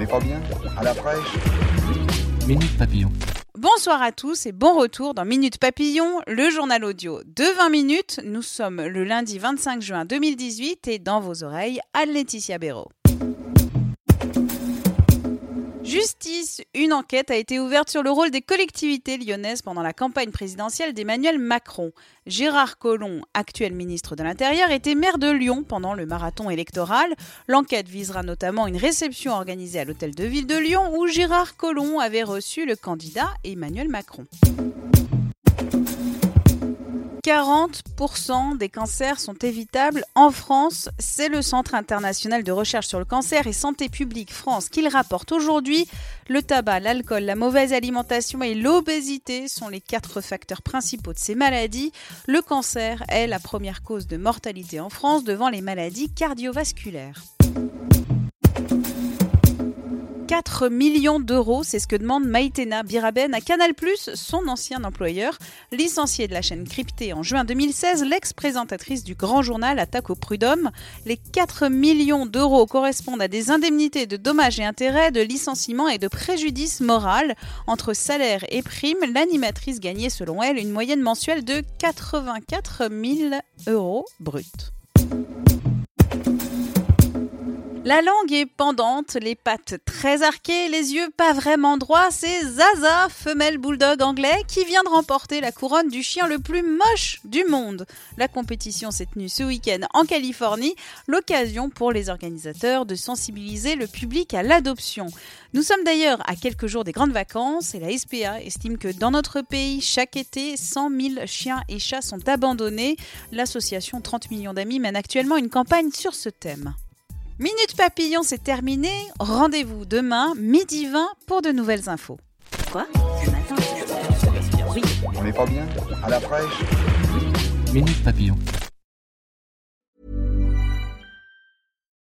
N'est pas bien À la fraîche Minute Papillon. Bonsoir à tous et bon retour dans Minute Papillon, le journal audio de 20 minutes. Nous sommes le lundi 25 juin 2018 et dans vos oreilles, Anne-Laetitia Béraud. Justice, une enquête a été ouverte sur le rôle des collectivités lyonnaises pendant la campagne présidentielle d'Emmanuel Macron. Gérard Collomb, actuel ministre de l'Intérieur, était maire de Lyon pendant le marathon électoral. L'enquête visera notamment une réception organisée à l'hôtel de ville de Lyon où Gérard Collomb avait reçu le candidat Emmanuel Macron. 40% des cancers sont évitables en France. C'est le Centre international de recherche sur le cancer et santé publique France qui le rapporte aujourd'hui. Le tabac, l'alcool, la mauvaise alimentation et l'obésité sont les quatre facteurs principaux de ces maladies. Le cancer est la première cause de mortalité en France devant les maladies cardiovasculaires. 4 millions d'euros, c'est ce que demande Maïtena Biraben à Canal+, son ancien employeur. Licenciée de la chaîne cryptée en juin 2016, l'ex-présentatrice du Grand Journal attaque au prud'homme. Les 4 millions d'euros correspondent à des indemnités de dommages et intérêts, de licenciement et de préjudice moral. Entre salaire et prime, l'animatrice gagnait selon elle une moyenne mensuelle de 84 000 euros bruts. La langue est pendante, les pattes très arquées, les yeux pas vraiment droits. C'est Zaza, femelle bulldog anglais, qui vient de remporter la couronne du chien le plus moche du monde. La compétition s'est tenue ce week-end en Californie, l'occasion pour les organisateurs de sensibiliser le public à l'adoption. Nous sommes d'ailleurs à quelques jours des grandes vacances et la SPA estime que dans notre pays, chaque été, 100 000 chiens et chats sont abandonnés. L'association 30 millions d'amis mène actuellement une campagne sur ce thème. Minute Papillon, c'est terminé. Rendez-vous demain, midi 20, pour de nouvelles infos. Quoi? Ce matin? Oui. On n'est pas bien? À la fraîche? Minute Papillon.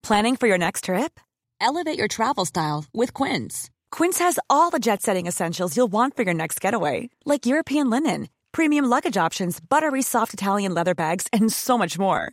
Planning for your next trip? Elevate your travel style with Quince. Quince has all the jet setting essentials you'll want for your next getaway, like European linen, premium luggage options, buttery soft Italian leather bags, and so much more.